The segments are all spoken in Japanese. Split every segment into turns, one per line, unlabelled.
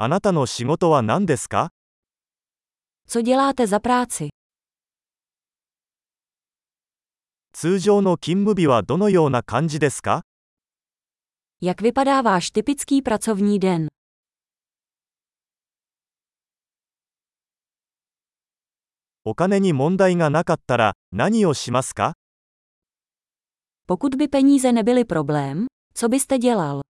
あなたの仕事は何ですか
Co děláte za práci?
通常の勤務日はどのような感じですか
Jak vypadá váš typický pracovní den?
お金に問題がなかったら何をしますか
Pokud by peníze nebyly problém, co byste dělal?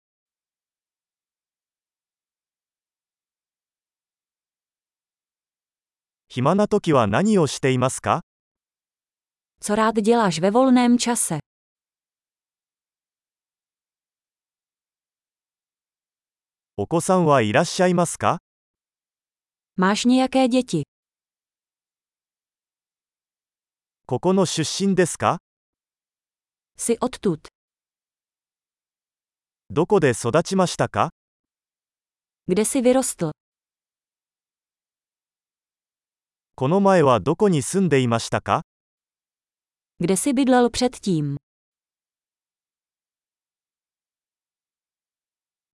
暇な時は何をしていますか
Co rád děláš ve volném čase?
お子さんはいらっしゃいますか
Máš nějaké děti?
ここの出身ですか
Jsi odtud?
どこで育ちましたか
Kde jsi vyrostl?
この前はどこに住んでいましたか
Kde jsi bydlel předtím?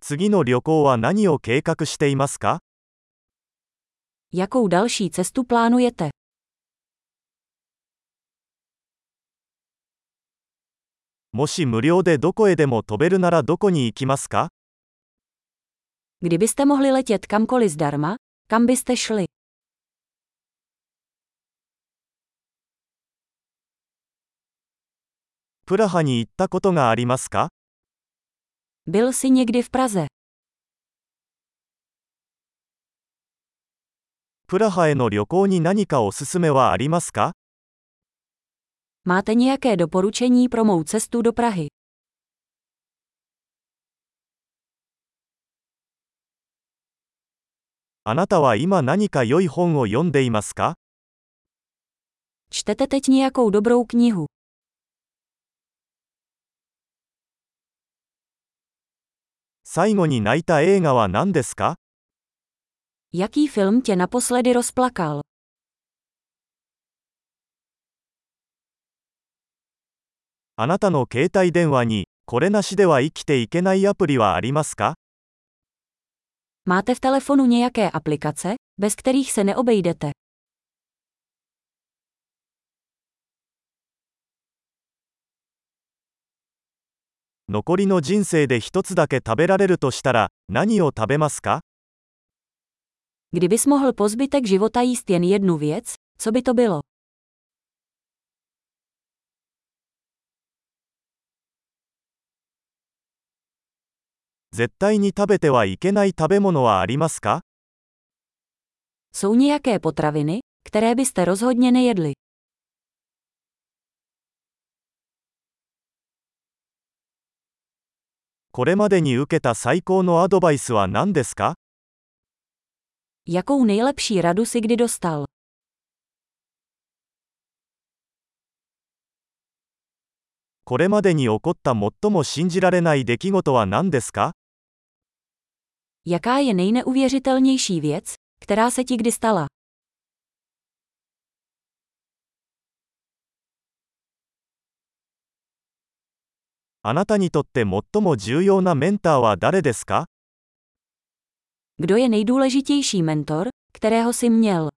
次の旅行は何を計画していますか
Jakou další cestu plánujete?
もし無料でどこへでも飛べるならどこに行きますか
Kdybyste mohli letět kamkoliv zdarma, kam byste šli?
プラハに行ったことがありますか
Byl jsi někdy v Praze?
プラハへの旅行に何かおすすめはありますか
Máte nějaké doporučení pro mou cestu do Prahy?
あなたは今何か良い本を読んでいますか
Čtete teď nějakou dobrou knihu?
最後に泣いた映画は何ですか
Jaký film tě naposledy rozplakal?
あなたの携帯電話に、これなしでは生きていけないアプリはありますか
Máte v telefonu nějaké aplikace, bez kterých se neobejdete?
残りの人生で一つだけ食べられるとしたら、何を食べますか
Kdybys mohl po zbytek života jíst jen jednu věc, co by to bylo?
絶対に食べてはいけない食べ物はありますか
Jsou nějaké potraviny, které byste rozhodně nejedli?
これまでに受けた最高のアドバイスは何ですか？これまでに起こった最も信じられない出来事は何ですか
？Jaká je nejneuvěřitelnější?
あなたにとって最も重要なメンターは誰ですか
Kdo je nejdůležitější mentor, kterého jsi měl?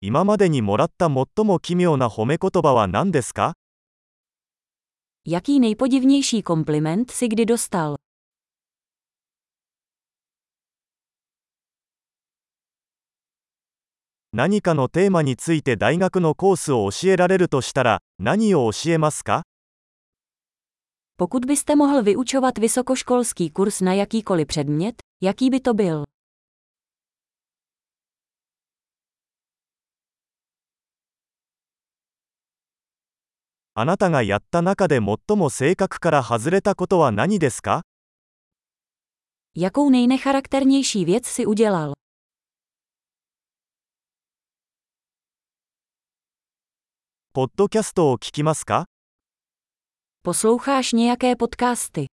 今までにもらった最も奇妙な褒め言葉は何ですか
Jaký nejpodivnější kompliment si kdy dostal?
何かのテーマについて大学のコースを教えられるとしたら、何を教えますか
Pokud byste mohl vyučovat vysokoškolský kurz na jakýkoliv předmět, jaký by to byl?
あなたがやった中で最も性格から外れたことは何ですか
Jakou nejnecharakternější věc si udělal?
ポッドキャストを聞きますか
Posloucháš nějaké podcasty?